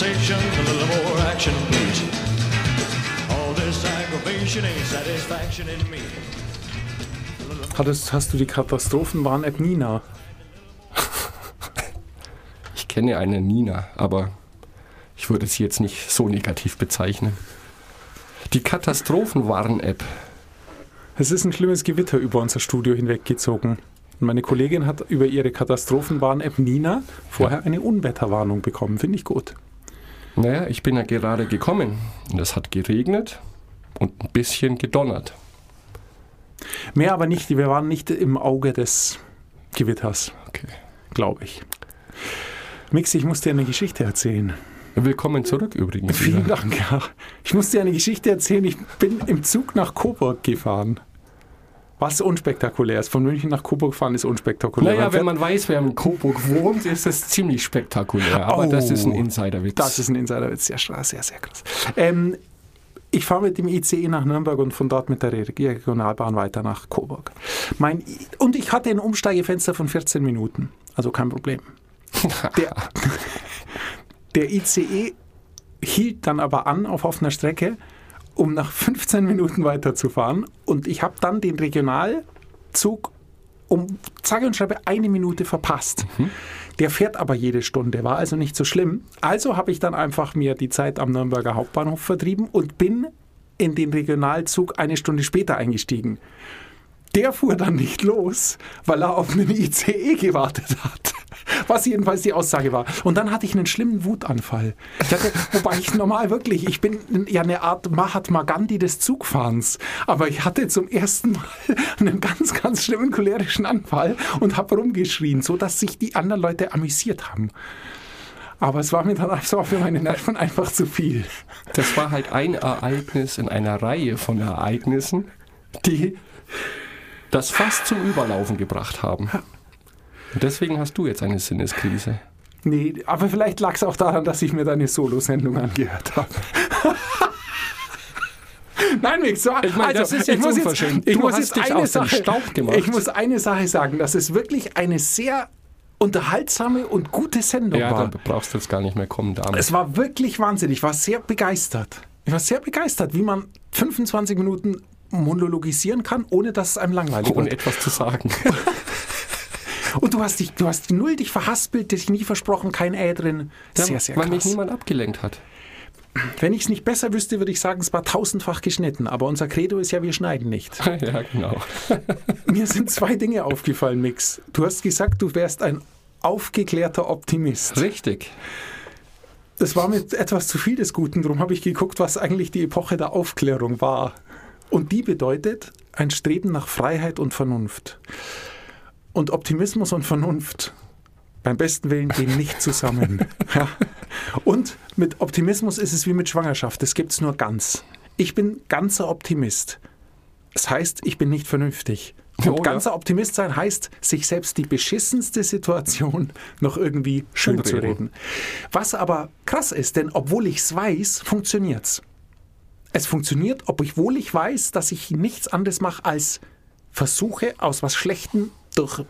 conversation, a little more action, please. All this aggravation ain't satisfaction in me. Hattest, hast du die Katastrophenwarn-App Nina? Ich kenne eine Nina, aber ich würde sie jetzt nicht so negativ bezeichnen. Die Katastrophenwarn-App. Es ist ein schlimmes Gewitter über unser Studio hinweggezogen. Und meine Kollegin hat über ihre Katastrophenwarn-App Nina vorher eine Unwetterwarnung bekommen. Finde ich gut. Naja, ich bin ja gerade gekommen und es hat geregnet und ein bisschen gedonnert. Mehr aber nicht. Wir waren nicht im Auge des Gewitters, Okay. glaube ich. Mix, ich muss dir eine Geschichte erzählen. Willkommen zurück übrigens. Vielen wieder. Dank. Ja. Ich muss dir eine Geschichte erzählen. Ich bin im Zug nach Coburg gefahren. Was unspektakulär ist. Von München nach Coburg fahren ist unspektakulär. Naja, wenn man weiß, wer in Coburg wohnt, ist es ziemlich spektakulär. Aber das ist ein Oh, Insiderwitz. Das ist ein Insiderwitz, sehr, sehr, sehr, sehr krass. Ähm, ich fahre mit dem ICE nach Nürnberg und von dort mit der Regionalbahn weiter nach Coburg. Mein, und ich hatte ein Umsteigefenster von 14 Minuten, also kein Problem. Der, der ICE hielt dann aber an auf offener Strecke, um nach 15 Minuten weiterzufahren. Und ich habe dann den Regionalzug um sage und schreibe eine Minute verpasst. Der fährt aber jede Stunde, war also nicht so schlimm. Also habe ich dann einfach mir die Zeit am Nürnberger Hauptbahnhof vertrieben und bin in den Regionalzug eine Stunde später eingestiegen. Der fuhr dann nicht los, weil er auf einen ICE gewartet hat. Was jedenfalls die Aussage war. Und dann hatte ich einen schlimmen Wutanfall. Ich hatte, wobei ich normal wirklich, ich bin ja eine Art Mahatma Gandhi des Zugfahrens. Aber ich hatte zum ersten Mal einen ganz, ganz schlimmen cholerischen Anfall und habe rumgeschrien, sodass sich die anderen Leute amüsiert haben. Aber es war mir dann einfach für meine Nerven einfach zu viel. Das war halt ein Ereignis in einer Reihe von Ereignissen, die das fast zum Überlaufen gebracht haben. Deswegen hast du jetzt eine Sinneskrise. Nee, aber vielleicht lag es auch daran, dass ich mir deine Solo-Sendung angehört habe. Nein, Mix, so, Ich meine, das ist jetzt ich muss unverschämt. ich Du muss hast jetzt dich eine Sache, Staub gemacht. Ich muss eine Sache sagen, dass es wirklich eine sehr unterhaltsame und gute Sendung Ja, war. dann brauchst du jetzt gar nicht mehr kommen damit. Es war wirklich wahnsinnig. Ich war sehr begeistert. Ich war sehr begeistert, wie man 25 Minuten monologisieren kann, ohne dass es einem langweilig ohne wird. etwas zu sagen. Du hast dich, du hast null dich verhaspelt, dich nie versprochen, kein Ä drin. Sehr, sehr weil mich krass. niemand abgelenkt hat. Wenn ich es nicht besser wüsste, würde ich sagen, es war tausendfach geschnitten. Aber unser Credo ist ja, wir schneiden nicht. ja, genau. Mir sind zwei Dinge aufgefallen, Mix. Du hast gesagt, du wärst ein aufgeklärter Optimist. Richtig. Das war mir etwas zu viel des Guten. Darum habe ich geguckt, was eigentlich die Epoche der Aufklärung war. Und die bedeutet ein Streben nach Freiheit und Vernunft. Und Optimismus und Vernunft beim besten Willen gehen nicht zusammen. ja. Und mit Optimismus ist es wie mit Schwangerschaft. Das gibt es nur ganz. Ich bin ganzer Optimist. Das heißt, ich bin nicht vernünftig. Und Oh, ja. ganzer Optimist sein heißt, sich selbst die beschissenste Situation noch irgendwie schön zu Schönreden. reden. Was aber krass ist, denn obwohl ich es weiß, funktioniert's. Es funktioniert, obwohl ich weiß, dass ich nichts anderes mache als versuche, aus was Schlechtem durch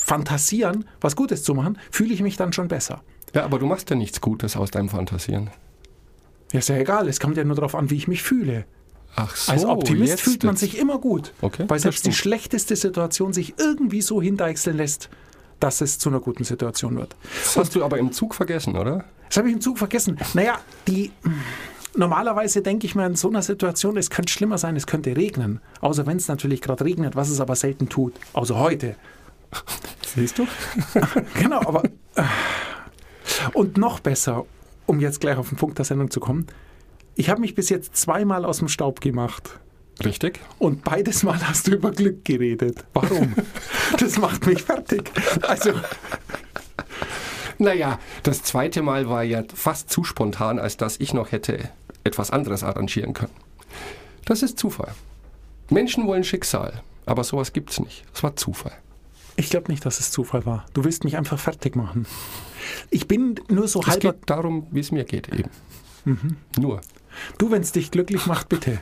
Fantasieren was Gutes zu machen, fühle ich mich dann schon besser. Ja, aber du machst ja nichts Gutes aus deinem Fantasieren. Ja, ist ja egal, es kommt ja nur darauf an, wie ich mich fühle. Ach so, Als Optimist fühlt man jetzt. sich immer gut, Okay, weil selbst die schlechteste Situation sich irgendwie so hindeichseln lässt, dass es zu einer guten Situation wird. Das hast du aber im Zug vergessen, oder? Das habe ich im Zug vergessen. Naja, die. Normalerweise denke ich mir in so einer Situation, es könnte schlimmer sein, es könnte regnen. Außer wenn es natürlich gerade regnet, was es aber selten tut. Außer heute. Siehst du? Genau, aber. äh, Und noch besser, um jetzt gleich auf den Punkt der Sendung zu kommen. Ich habe mich bis jetzt zweimal aus dem Staub gemacht. Richtig. Und beides Mal hast du über Glück geredet. Warum? Das macht mich fertig. Also, Naja, das zweite Mal war ja fast zu spontan, als dass ich noch hätte etwas anderes arrangieren können. Das ist Zufall. Menschen wollen Schicksal, aber sowas gibt's nicht. Das war Zufall. ich glaube nicht, dass es Zufall war. Du willst mich einfach fertig machen. Ich bin nur so Es halber geht darum, wie es mir geht eben. Nur. Du, wenn es dich glücklich macht, bitte.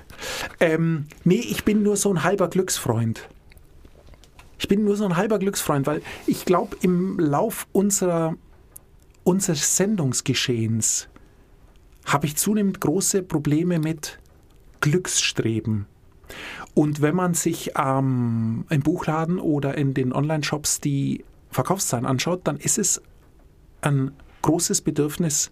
Ähm, nee, ich bin nur so ein halber Glücksfreund. Ich bin nur so ein halber Glücksfreund, weil ich glaube, im Lauf unserer, unseres Sendungsgeschehens habe ich zunehmend große Probleme mit Glücksstreben. Und wenn man sich ähm, im Buchladen oder in den Online-Shops die Verkaufszahlen anschaut, dann ist es ein großes Bedürfnis,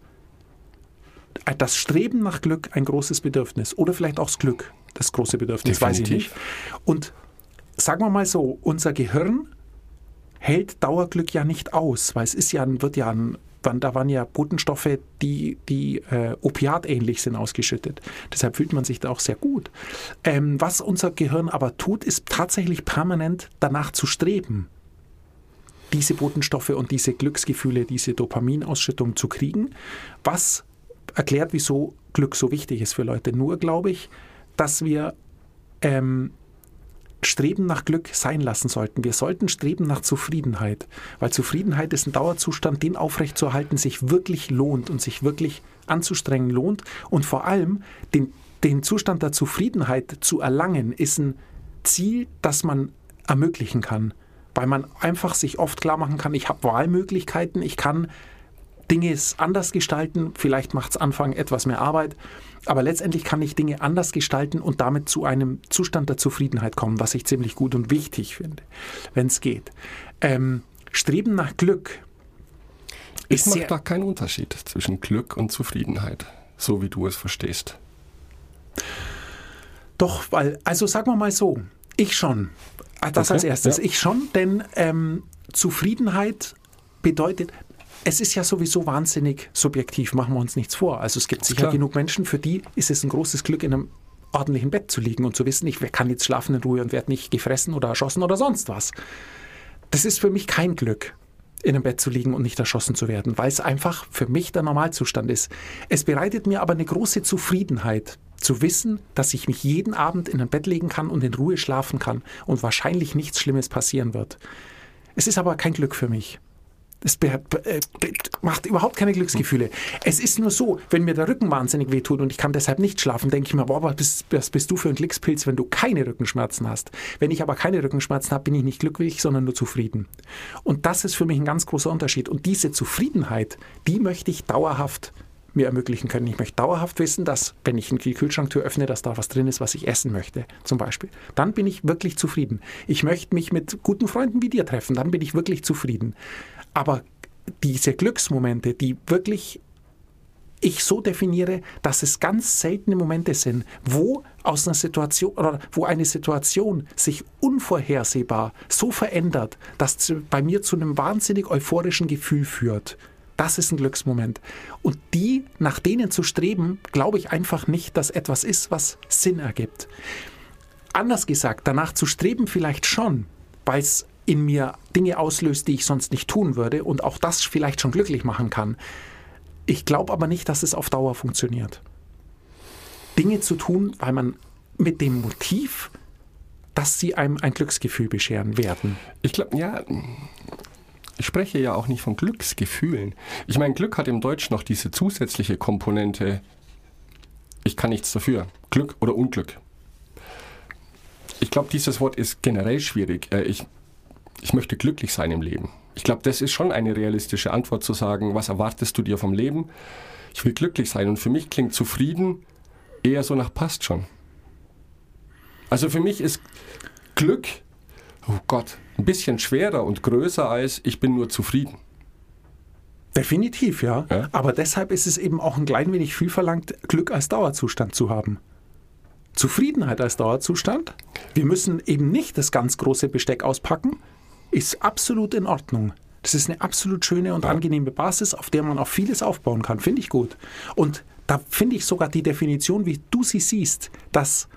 äh, das Streben nach Glück ein großes Bedürfnis. Oder vielleicht auch das Glück, das große Bedürfnis, weiß ich nicht. Und sagen wir mal so, unser Gehirn hält Dauerglück ja nicht aus, weil es ist ja, wird ja ein da waren ja Botenstoffe, die, die äh, opiatähnlich sind, ausgeschüttet. Deshalb fühlt man sich da auch sehr gut. Ähm, was unser Gehirn aber tut, ist tatsächlich permanent danach zu streben, diese Botenstoffe und diese Glücksgefühle, diese Dopaminausschüttung zu kriegen, was erklärt, wieso Glück so wichtig ist für Leute. Nur glaube ich, dass wir ähm, Streben nach Glück sein lassen sollten. Wir sollten streben nach Zufriedenheit, weil Zufriedenheit ist ein Dauerzustand, den aufrechtzuerhalten sich wirklich lohnt und sich wirklich anzustrengen lohnt. Und vor allem den, den Zustand der Zufriedenheit zu erlangen, ist ein Ziel, das man ermöglichen kann, weil man einfach sich oft klar machen kann, ich habe Wahlmöglichkeiten, ich kann Dinge anders gestalten, vielleicht macht es Anfang etwas mehr Arbeit, aber letztendlich kann ich Dinge anders gestalten und damit zu einem Zustand der Zufriedenheit kommen, was ich ziemlich gut und wichtig finde, wenn es geht. Ähm, Streben nach Glück. Ich mache da keinen Unterschied zwischen Glück und Zufriedenheit, so wie du es verstehst. Doch, weil, also sagen wir mal so, ich schon. Das okay, als erstes. Ja. Ich schon, denn ähm, Zufriedenheit bedeutet, es ist ja sowieso wahnsinnig subjektiv, machen wir uns nichts vor. Also es gibt sicher klar. genug Menschen, für die ist es ein großes Glück, in einem ordentlichen Bett zu liegen und zu wissen, ich kann jetzt schlafen in Ruhe und werde nicht gefressen oder erschossen oder sonst was. Das ist für mich kein Glück, in einem Bett zu liegen und nicht erschossen zu werden, weil es einfach für mich der Normalzustand ist. Es bereitet mir aber eine große Zufriedenheit, zu wissen, dass ich mich jeden Abend in ein Bett legen kann und in Ruhe schlafen kann und wahrscheinlich nichts Schlimmes passieren wird. Es ist aber kein Glück für mich. Das äh, macht überhaupt keine Glücksgefühle. Es ist nur so, wenn mir der Rücken wahnsinnig wehtut und ich kann deshalb nicht schlafen, denke ich mir, boah, was bist, was bist du für ein Glückspilz, wenn du keine Rückenschmerzen hast. Wenn ich aber keine Rückenschmerzen habe, bin ich nicht glücklich, sondern nur zufrieden. Und das ist für mich ein ganz großer Unterschied. Und diese Zufriedenheit, die möchte ich dauerhaft mir ermöglichen können. Ich möchte dauerhaft wissen, dass, wenn ich die Kühlschranktür öffne, dass da was drin ist, was ich essen möchte, zum Beispiel. Dann bin ich wirklich zufrieden. Ich möchte mich mit guten Freunden wie dir treffen, dann bin ich wirklich zufrieden. Aber diese Glücksmomente, die wirklich ich so definiere, dass es ganz seltene Momente sind, wo aus einer Situation oder wo eine Situation sich unvorhersehbar so verändert, dass bei mir zu einem wahnsinnig euphorischen Gefühl führt. Das ist ein Glücksmoment. Und die, nach denen zu streben, glaube ich einfach nicht, dass etwas ist, was Sinn ergibt. Anders gesagt, danach zu streben vielleicht schon, weil es in mir Dinge auslöst, die ich sonst nicht tun würde und auch das vielleicht schon glücklich machen kann. Ich glaube aber nicht, dass es auf Dauer funktioniert. Dinge zu tun, weil man mit dem Motiv, dass sie einem ein Glücksgefühl bescheren werden. Ich glaube, ja, ich spreche ja auch nicht von Glücksgefühlen. Ich meine, Glück hat im Deutsch noch diese zusätzliche Komponente, ich kann nichts dafür. Glück oder Unglück. Ich glaube, dieses Wort ist generell schwierig. Äh, ich ich möchte glücklich sein im Leben. Ich glaube, das ist schon eine realistische Antwort zu sagen, was erwartest du dir vom Leben? Ich will glücklich sein. Und für mich klingt zufrieden eher so nach passt schon. Also für mich ist Glück, oh Gott, ein bisschen schwerer und größer als ich bin nur zufrieden. Definitiv, ja. ja. Aber deshalb ist es eben auch ein klein wenig viel verlangt, Glück als Dauerzustand zu haben. Zufriedenheit als Dauerzustand. Wir müssen eben nicht das ganz große Besteck auspacken, ist absolut in Ordnung. Das ist eine absolut schöne und angenehme Basis, auf der man auch vieles aufbauen kann. Finde ich gut. Und da finde ich sogar die Definition, wie du sie siehst, dass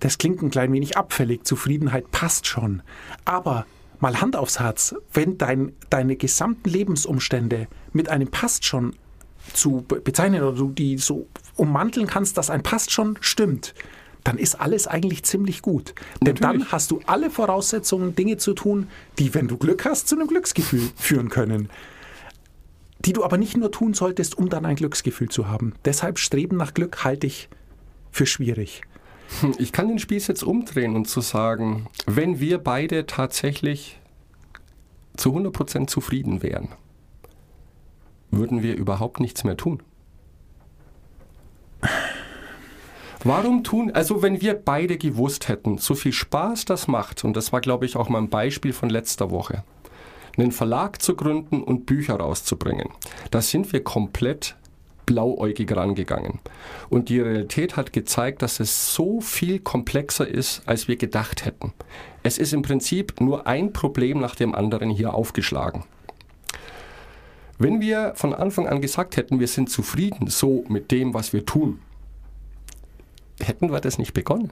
das klingt ein klein wenig abfällig, Zufriedenheit passt schon. Aber mal Hand aufs Herz, wenn dein, deine gesamten Lebensumstände mit einem passt schon zu bezeichnen oder du die so ummanteln kannst, dass ein passt schon stimmt, dann ist alles eigentlich ziemlich gut. Denn dann hast du alle Voraussetzungen, Dinge zu tun, die, wenn du Glück hast, zu einem Glücksgefühl führen können. Die du aber nicht nur tun solltest, um dann ein Glücksgefühl zu haben. Deshalb Streben nach Glück halte ich für schwierig. Hm, ich kann den Spieß jetzt umdrehen und zu sagen, wenn wir beide tatsächlich zu 100% zufrieden wären, würden wir überhaupt nichts mehr tun. Warum tun, also wenn wir beide gewusst hätten, so viel Spaß das macht, und das war, glaube ich, auch mein Beispiel von letzter Woche, einen Verlag zu gründen und Bücher rauszubringen, da sind wir komplett blauäugig rangegangen. Und die Realität hat gezeigt, dass es so viel komplexer ist, als wir gedacht hätten. Es ist im Prinzip nur ein Problem nach dem anderen hier aufgeschlagen. Wenn wir von Anfang an gesagt hätten, wir sind zufrieden so mit dem, was wir tun, hätten wir das nicht begonnen.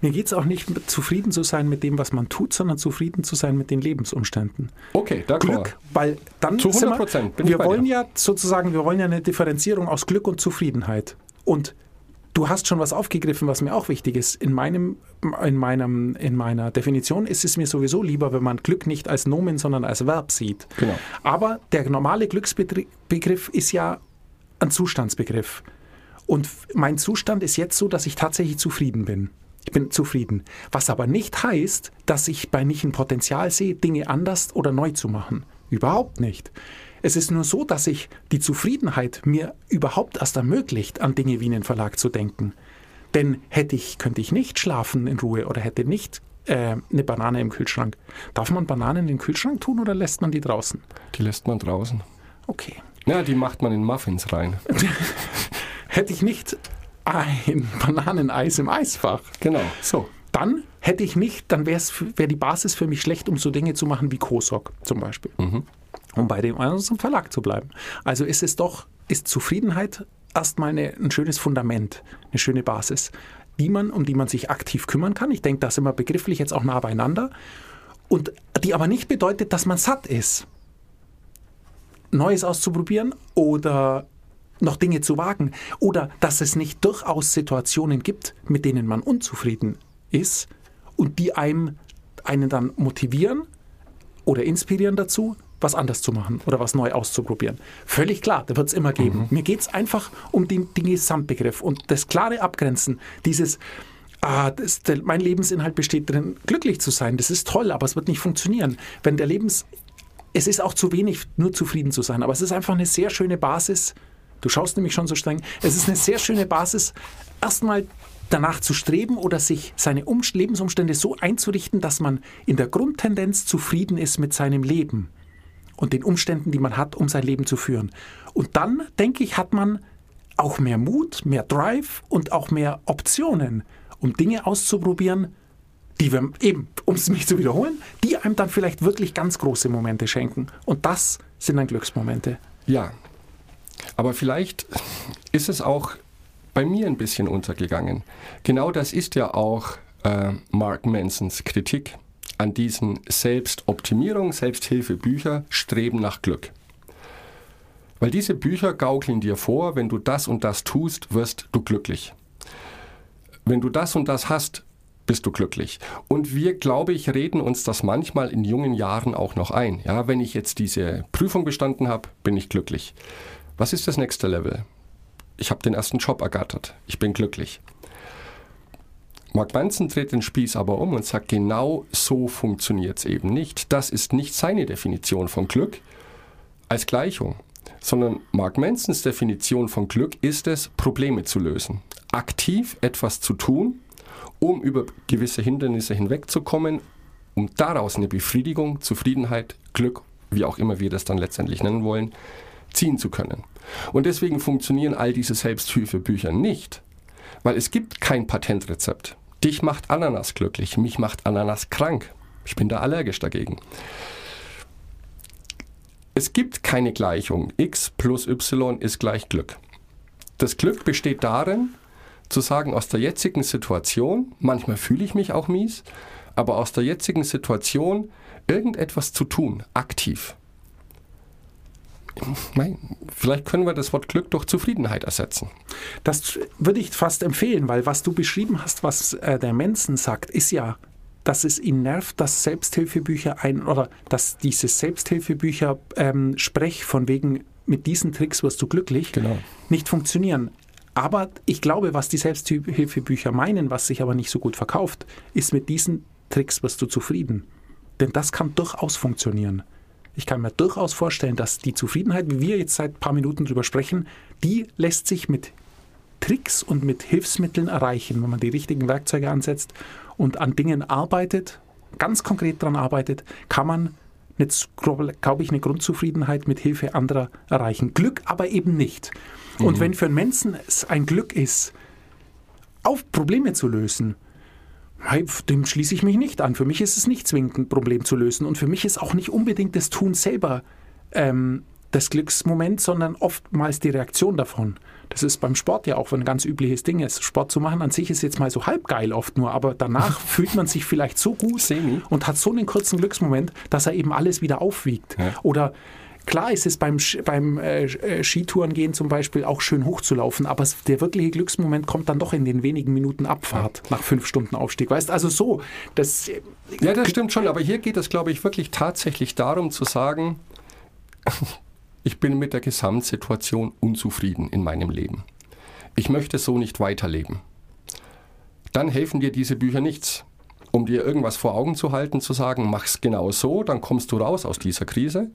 Mir geht es auch nicht zufrieden zu sein mit dem, was man tut, sondern zufrieden zu sein mit den Lebensumständen. Okay, d'accord. Glück, weil dann Zu 100 sind wir, Prozent wir bei wollen dir. ja sozusagen, wir wollen ja eine Differenzierung aus Glück und Zufriedenheit. Und du hast schon was aufgegriffen, was mir auch wichtig ist. In meinem, in meinem, in meiner Definition ist es mir sowieso lieber, wenn man Glück nicht als Nomen, sondern als Verb sieht. Genau. Aber der normale Glücksbegriff ist ja ein Zustandsbegriff. Und mein Zustand ist jetzt so, dass ich tatsächlich zufrieden bin. Ich bin zufrieden. Was aber nicht heißt, dass ich bei nicht ein Potenzial sehe, Dinge anders oder neu zu machen. Überhaupt nicht. Es ist nur so, dass ich die Zufriedenheit mir überhaupt erst ermöglicht, an Dinge wie einen Verlag zu denken. Denn hätte ich, könnte ich nicht schlafen in Ruhe oder hätte nicht äh, eine Banane im Kühlschrank. Darf man Bananen in den Kühlschrank tun oder lässt man die draußen? Die lässt man draußen. Okay. Ja, die macht man in Muffins rein. Hätte ich nicht ein Bananeneis im Eisfach, Genau, so. dann hätte ich nicht, dann wäre wär die Basis für mich schlecht, um so Dinge zu machen wie Kosok zum Beispiel. Um bei dem unserem Verlag zu bleiben. Also ist es doch, ist Zufriedenheit erstmal eine, ein schönes Fundament, eine schöne Basis, die man, um die man sich aktiv kümmern kann. Ich denke, da sind wir begrifflich jetzt auch nah beieinander. Und die aber nicht bedeutet, dass man satt ist. Neues auszuprobieren oder noch Dinge zu wagen oder dass es nicht durchaus Situationen gibt, mit denen man unzufrieden ist und die einem einen dann motivieren oder inspirieren dazu, was anders zu machen oder was neu auszuprobieren. Völlig klar, da wird es immer geben. Mir geht es einfach um den, den Gesamtbegriff und das klare Abgrenzen, dieses Ah, das, der, mein Lebensinhalt besteht darin, glücklich zu sein. Das ist toll, aber es wird nicht funktionieren. Wenn der Lebens, es ist auch zu wenig, nur zufrieden zu sein, aber es ist einfach eine sehr schöne Basis. Du schaust nämlich schon so streng. Es ist eine sehr schöne Basis, erstmal danach zu streben oder sich seine um Lebensumstände so einzurichten, dass man in der Grundtendenz zufrieden ist mit seinem Leben und den Umständen, die man hat, um sein Leben zu führen. Und dann, denke ich, hat man auch mehr Mut, mehr Drive und auch mehr Optionen, um Dinge auszuprobieren, die wir eben, um es mich zu wiederholen, die einem dann vielleicht wirklich ganz große Momente schenken. Und das sind dann Glücksmomente. Ja, aber vielleicht ist es auch bei mir ein bisschen untergegangen. Genau das ist ja auch äh, Mark Mansons Kritik an diesen Selbstoptimierung, Selbsthilfebücher, Streben nach Glück. Weil diese Bücher gaukeln dir vor, wenn du das und das tust, wirst du glücklich. Wenn du das und das hast, bist du glücklich. Und wir, glaube ich, reden uns das manchmal in jungen Jahren auch noch ein. Ja, wenn ich jetzt diese Prüfung bestanden habe, bin ich glücklich. Was ist das nächste Level? Ich habe den ersten Job ergattert. Ich bin glücklich. Mark Manson dreht den Spieß aber um und sagt, genau so funktioniert es eben nicht. Das ist nicht seine Definition von Glück als Gleichung, sondern Mark Mansons Definition von Glück ist es, Probleme zu lösen. Aktiv etwas zu tun, um über gewisse Hindernisse hinwegzukommen, um daraus eine Befriedigung, Zufriedenheit, Glück, wie auch immer wir das dann letztendlich nennen wollen, ziehen zu können. Und deswegen funktionieren all diese Selbsthilfebücher nicht, weil es gibt kein Patentrezept. Dich macht Ananas glücklich, mich macht Ananas krank. Ich bin da allergisch dagegen. Es gibt keine Gleichung. x plus y ist gleich Glück. Das Glück besteht darin, zu sagen, aus der jetzigen Situation, manchmal fühle ich mich auch mies, aber aus der jetzigen Situation irgendetwas zu tun, aktiv. Nein, vielleicht können wir das Wort Glück durch Zufriedenheit ersetzen. Das würde ich fast empfehlen, weil was du beschrieben hast, was äh, der Mensen sagt, ist ja, dass es ihn nervt, dass Selbsthilfebücher ein oder dass diese Selbsthilfebücher ähm, Sprech von wegen mit diesen Tricks wirst du glücklich Genau. nicht funktionieren. Aber ich glaube, was die Selbsthilfebücher meinen, was sich aber nicht so gut verkauft, ist mit diesen Tricks wirst du zufrieden. Denn das kann durchaus funktionieren. Ich kann mir durchaus vorstellen, dass die Zufriedenheit, wie wir jetzt seit ein paar Minuten drüber sprechen, die lässt sich mit Tricks und mit Hilfsmitteln erreichen, wenn man die richtigen Werkzeuge ansetzt und an Dingen arbeitet, ganz konkret daran arbeitet, kann man, glaube ich, eine Grundzufriedenheit mit Hilfe anderer erreichen. Glück aber eben nicht. Und wenn für einen Menschen es ein Glück ist, auf Probleme zu lösen, dem schließe ich mich nicht an. Für mich ist es nicht zwingend ein Problem zu lösen. Und für mich ist auch nicht unbedingt das Tun selber ähm, das Glücksmoment, sondern oftmals die Reaktion davon. Das ist beim Sport ja auch ein ganz übliches Ding. Ist. Sport zu machen an sich ist jetzt mal so halb geil oft nur, aber danach fühlt man sich vielleicht so gut Semi. und hat so einen kurzen Glücksmoment, dass er eben alles wieder aufwiegt. Ja. Oder Klar ist es beim, beim äh, äh, Skitourengehen zum Beispiel auch schön hochzulaufen, aber der wirkliche Glücksmoment kommt dann doch in den wenigen Minuten Abfahrt nach fünf Stunden Aufstieg. Weißt also so, das äh, Ja, das stimmt schon, aber hier geht es, glaube ich, wirklich tatsächlich darum zu sagen, ich bin mit der Gesamtsituation unzufrieden in meinem Leben. Ich möchte so nicht weiterleben. Dann helfen dir diese Bücher nichts. Um dir irgendwas vor Augen zu halten, zu sagen, mach's genau so, dann kommst du raus aus dieser Krise.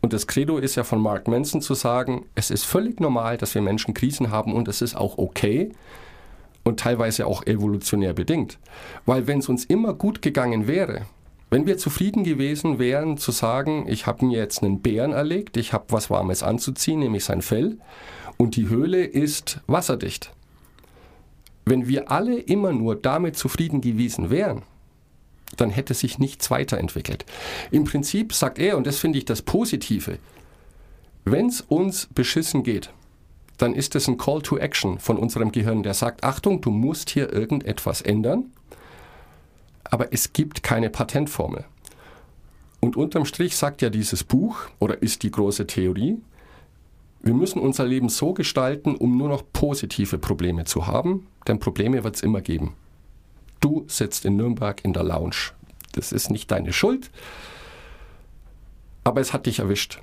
Und das Credo ist ja von Mark Manson zu sagen, es ist völlig normal, dass wir Menschen Krisen haben und es ist auch okay, und teilweise auch evolutionär bedingt. Weil wenn es uns immer gut gegangen wäre, wenn wir zufrieden gewesen wären zu sagen, ich habe mir jetzt einen Bären erlegt, ich habe was Warmes anzuziehen, nämlich sein Fell, und die Höhle ist wasserdicht. Wenn wir alle immer nur damit zufrieden gewesen wären, dann hätte sich nichts weiterentwickelt. Im Prinzip sagt er, und das finde ich das Positive, wenn es uns beschissen geht, dann ist es ein Call to Action von unserem Gehirn, der sagt, Achtung, du musst hier irgendetwas ändern, aber es gibt keine Patentformel. Und unterm Strich sagt ja dieses Buch, oder ist die große Theorie, wir müssen unser Leben so gestalten, um nur noch positive Probleme zu haben, denn Probleme wird es immer geben. Du sitzt in Nürnberg in der Lounge. Das ist nicht deine Schuld, aber es hat dich erwischt.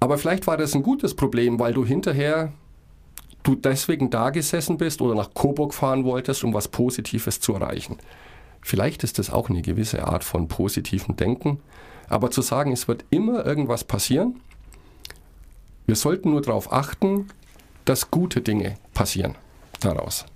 Aber vielleicht war das ein gutes Problem, weil du hinterher du deswegen da gesessen bist oder nach Coburg fahren wolltest, um was Positives zu erreichen. Vielleicht ist das auch eine gewisse Art von positivem Denken, aber zu sagen, es wird immer irgendwas passieren, wir sollten nur darauf achten, dass gute Dinge passieren daraus.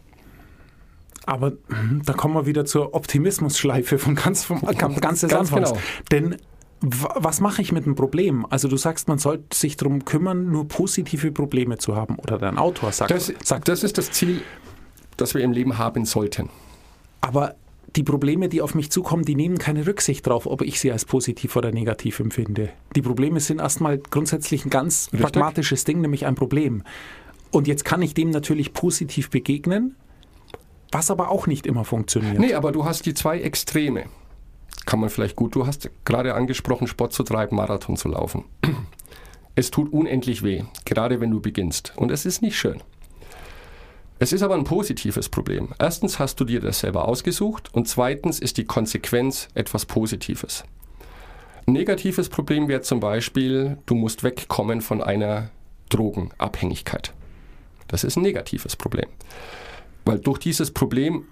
Aber hm, da kommen wir wieder zur Optimismusschleife von ganz, vom, ganz des Ganz Anfangs. genau. Denn was mache ich mit dem Problem? Also du sagst, man sollte sich darum kümmern, nur positive Probleme zu haben. Oder dein Autor sagt, Das, sagt das ist das Ziel, das wir im Leben haben sollten. aber die Probleme, die auf mich zukommen, die nehmen keine Rücksicht darauf, ob ich sie als positiv oder negativ empfinde. Die Probleme sind erstmal grundsätzlich ein ganz Richtig. pragmatisches Ding, nämlich ein Problem. Und jetzt kann ich dem natürlich positiv begegnen, was aber auch nicht immer funktioniert. Nee, aber du hast die zwei Extreme. Kann man vielleicht gut. Du hast gerade angesprochen, Sport zu treiben, Marathon zu laufen. Es tut unendlich weh, gerade wenn du beginnst. Und es ist nicht schön. Es ist aber ein positives Problem. Erstens hast du dir das selber ausgesucht und zweitens ist die Konsequenz etwas Positives. Ein negatives Problem wäre zum Beispiel, du musst wegkommen von einer Drogenabhängigkeit. Das ist ein negatives Problem. Weil durch dieses Problem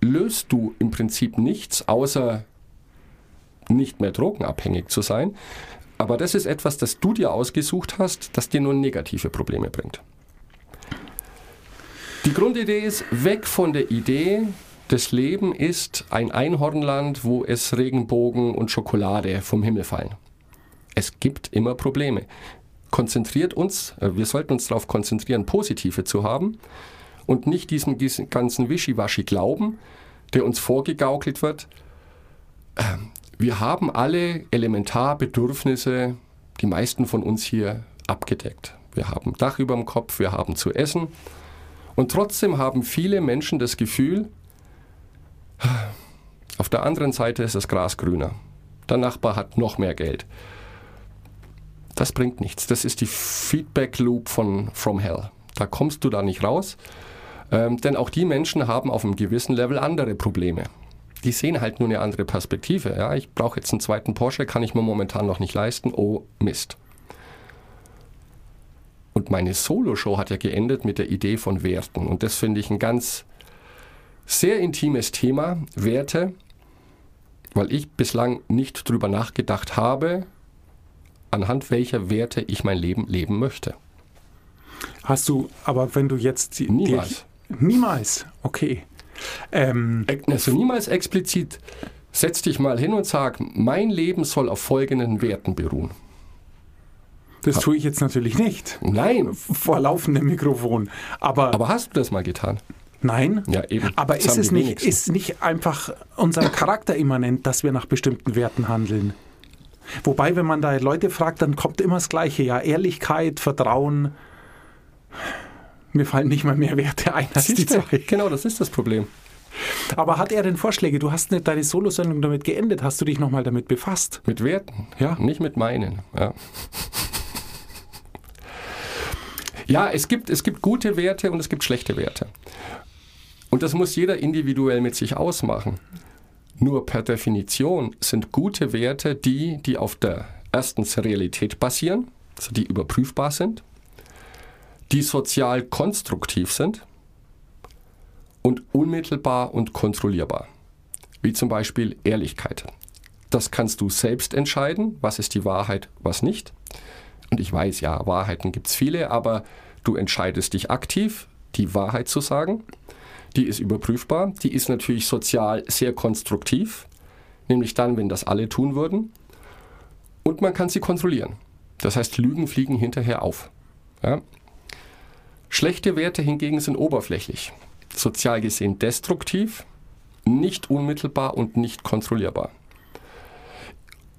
löst du im Prinzip nichts, außer nicht mehr drogenabhängig zu sein. Aber das ist etwas, das du dir ausgesucht hast, das dir nur negative Probleme bringt. Die Grundidee ist, weg von der Idee, das Leben ist ein Einhornland, wo es Regenbogen und Schokolade vom Himmel fallen. Es gibt immer Probleme. Konzentriert uns, äh, wir sollten uns darauf konzentrieren, positive zu haben und nicht diesen, diesen ganzen Wischiwaschi glauben, der uns vorgegaukelt wird. Ähm, Wir haben alle Elementarbedürfnisse, die meisten von uns hier, abgedeckt. Wir haben Dach über dem Kopf, wir haben zu essen. Und trotzdem haben viele Menschen das Gefühl, auf der anderen Seite ist das Gras grüner. Der Nachbar hat noch mehr Geld. Das bringt nichts. Das ist die Feedback Loop von From Hell. Da kommst du da nicht raus. Ähm, denn auch die Menschen haben auf einem gewissen Level andere Probleme. Die sehen halt nur eine andere Perspektive. Ja, ich brauche jetzt einen zweiten Porsche, kann ich mir momentan noch nicht leisten. Oh Mist. Und meine Solo-Show hat ja geendet mit der Idee von Werten. Und das finde ich ein ganz sehr intimes Thema, Werte, weil ich bislang nicht drüber nachgedacht habe, anhand welcher Werte ich mein Leben leben möchte. Hast du, aber wenn du jetzt... die- Niemals. Niemals, okay. Ähm, Also niemals explizit, setz dich mal hin und sag, mein Leben soll auf folgenden Werten beruhen. das tue ich jetzt natürlich nicht. Nein, Vor laufendem Mikrofon. Aber, aber hast du das mal getan? nein. Ja, eben. Aber Das ist es nicht, wenigsten. ist nicht einfach unserem Charakter immanent, dass wir nach bestimmten Werten handeln? Wobei, wenn man da Leute fragt, dann kommt immer das Gleiche. Ja, Ehrlichkeit, Vertrauen. Mir fallen nicht mal mehr Werte ein als die zwei. Genau, das ist das Problem. Aber hat er denn Vorschläge? Du hast nicht deine Solosendung damit geendet. Hast du dich nochmal damit befasst? Mit Werten, Ja. nicht mit meinen. Ja, ja es, gibt, es gibt gute Werte und es gibt schlechte Werte. Und das muss jeder individuell mit sich ausmachen. Nur per Definition sind gute Werte die, die auf der erstens Realität basieren, also die überprüfbar sind, die sozial konstruktiv sind und unmittelbar und kontrollierbar. Wie zum Beispiel Ehrlichkeit. Das kannst du selbst entscheiden, was ist die Wahrheit, was nicht. Und ich weiß, ja, Wahrheiten gibt es viele, aber du entscheidest dich aktiv, die Wahrheit zu sagen. Die ist überprüfbar, die ist natürlich sozial sehr konstruktiv, nämlich dann, wenn das alle tun würden. Und man kann sie kontrollieren. Das heißt, Lügen fliegen hinterher auf. Ja? Schlechte Werte hingegen sind oberflächlich, sozial gesehen destruktiv, nicht unmittelbar und nicht kontrollierbar.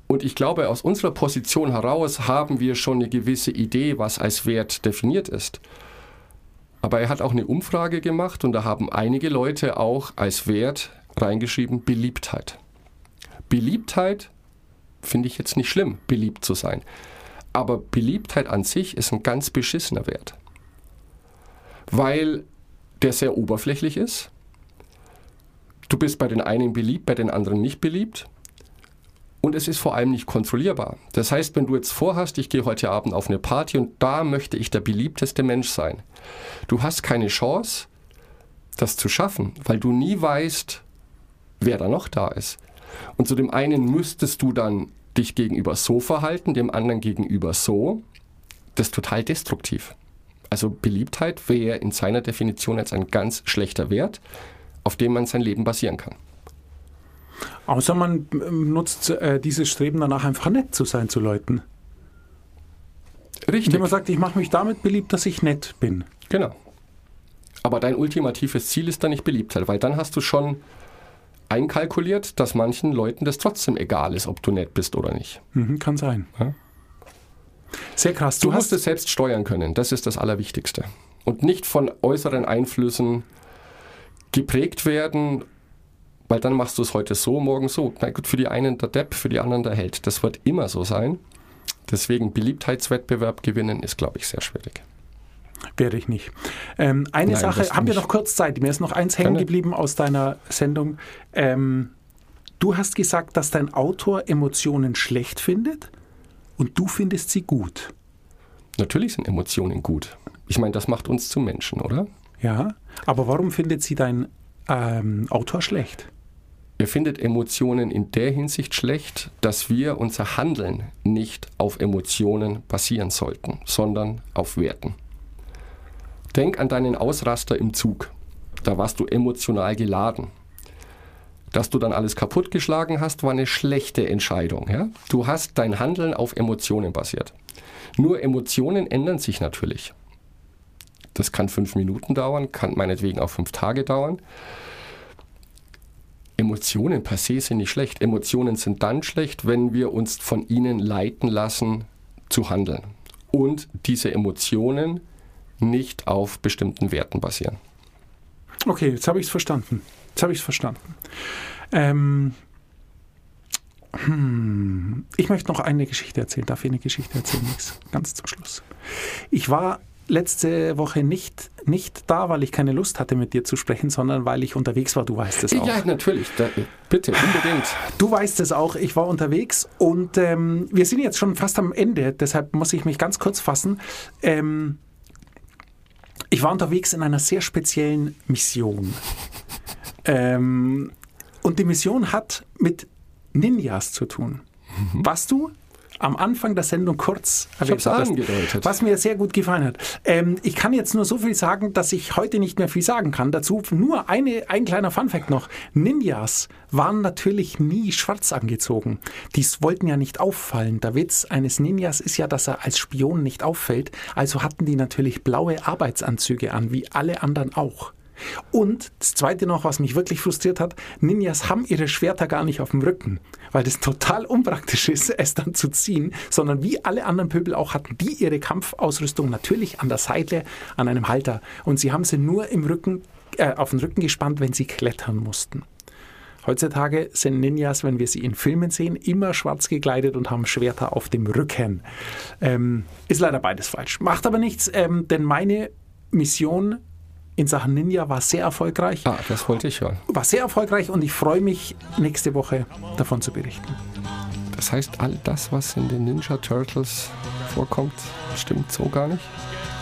Und ich glaube, aus unserer Position heraus haben wir schon eine gewisse Idee, was als Wert definiert ist. Aber er hat auch eine Umfrage gemacht und da haben einige Leute auch als Wert reingeschrieben Beliebtheit. Beliebtheit finde ich jetzt nicht schlimm, beliebt zu sein. Aber Beliebtheit an sich ist ein ganz beschissener Wert. Weil der sehr oberflächlich ist. Du bist bei den einen beliebt, bei den anderen nicht beliebt. Und es ist vor allem nicht kontrollierbar. Das heißt, wenn du jetzt vorhast, ich gehe heute Abend auf eine Party und da möchte ich der beliebteste Mensch sein. Du hast keine Chance, das zu schaffen, weil du nie weißt, wer da noch da ist. Und zu dem einen müsstest du dann dich gegenüber so verhalten, dem anderen gegenüber so. Das ist total destruktiv. Also Beliebtheit wäre in seiner Definition jetzt ein ganz schlechter Wert, auf dem man sein Leben basieren kann. Außer man ähm, nutzt äh, dieses Streben danach einfach nett zu sein zu Leuten. Richtig. Indem man sagt, ich mache mich damit beliebt, dass ich nett bin. Genau. Aber dein ultimatives Ziel ist dann nicht Beliebtheit, weil dann hast du schon einkalkuliert, dass manchen Leuten das trotzdem egal ist, ob du nett bist oder nicht. Mhm, kann sein. Ja. Sehr krass. Du, Du, musst hast es selbst steuern können, das ist das Allerwichtigste. Und nicht von äußeren Einflüssen geprägt werden, weil dann machst du es heute so, morgen so. Na gut, für die einen der Depp, für die anderen der Held. Das wird immer so sein. Deswegen Beliebtheitswettbewerb gewinnen ist, glaube ich, sehr schwierig. werde ich nicht. Ähm, eine Nein, Sache, haben wir noch kurz Zeit? Mir ist noch eins hängen geblieben aus deiner Sendung. Ähm, du hast gesagt, dass dein Autor Emotionen schlecht findet und du findest sie gut. Natürlich sind Emotionen gut. Ich meine, das macht uns zu Menschen, oder? Ja, aber warum findet sie dein ähm, Autor schlecht? Er findet Emotionen in der Hinsicht schlecht, dass wir unser Handeln nicht auf Emotionen basieren sollten, sondern auf Werten. Denk an deinen Ausraster im Zug. Da warst du emotional geladen. Dass du dann alles kaputtgeschlagen hast, war eine schlechte Entscheidung. Ja? Du hast dein Handeln auf Emotionen basiert. Nur Emotionen ändern sich natürlich. Das kann fünf Minuten dauern, kann meinetwegen auch fünf Tage dauern. Emotionen per se sind nicht schlecht. Emotionen sind dann schlecht, wenn wir uns von ihnen leiten lassen zu handeln. Und diese Emotionen nicht auf bestimmten Werten basieren. Okay, jetzt habe ich es verstanden. Jetzt habe ich es verstanden. Ähm, hm, ich möchte noch eine Geschichte erzählen. Darf ich eine Geschichte erzählen? Nix. Ganz zum Schluss. Ich war letzte Woche nicht, nicht da, weil ich keine Lust hatte, mit dir zu sprechen, sondern weil ich unterwegs war. Du weißt es auch. Ja, natürlich. Da, bitte, unbedingt. Du weißt es auch, ich war unterwegs und ähm, wir sind jetzt schon fast am Ende, deshalb muss ich mich ganz kurz fassen. Ähm, ich war unterwegs in einer sehr speziellen Mission. Ähm, und die Mission hat mit Ninjas zu tun. Warst du am Anfang der Sendung kurz hattest, angedeutet. was mir sehr gut gefallen hat. Ähm, ich kann jetzt nur so viel sagen, dass ich heute nicht mehr viel sagen kann. Dazu nur eine, ein kleiner Funfact noch. Ninjas waren natürlich nie schwarz angezogen. Die wollten ja nicht auffallen. Der Witz eines Ninjas ist ja, dass er als Spion nicht auffällt. Also hatten die natürlich blaue Arbeitsanzüge an, wie alle anderen auch. Und das Zweite noch, was mich wirklich frustriert hat, Ninjas haben ihre Schwerter gar nicht auf dem Rücken, weil das total unpraktisch ist, es dann zu ziehen, sondern wie alle anderen Pöbel auch hatten die ihre Kampfausrüstung natürlich an der Seite, an einem Halter. Und sie haben sie nur im Rücken, äh, auf den Rücken gespannt, wenn sie klettern mussten. Heutzutage sind Ninjas, wenn wir sie in Filmen sehen, immer schwarz gekleidet und haben Schwerter auf dem Rücken. Ähm, ist leider beides falsch. Macht aber nichts, ähm, denn meine Mission in Sachen Ninja war sehr erfolgreich. Ah, das wollte ich hören. War sehr erfolgreich und ich freue mich, nächste Woche davon zu berichten. Das heißt, all das, was in den Ninja Turtles vorkommt, stimmt so gar nicht?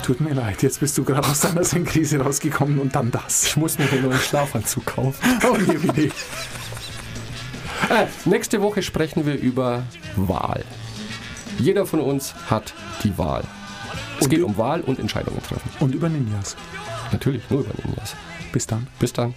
Tut mir leid, jetzt bist du gerade aus deiner Sinnkrise rausgekommen und dann das. Ich muss mir den neuen Schlafanzug kaufen. Oh, nee, nee. Äh, nächste Woche sprechen wir über Wahl. Jeder von uns hat die Wahl. Es Und geht um Wahl und Entscheidungen treffen. Und über Ninjas. Natürlich nur über Ninjas. Bis dann. Bis dann.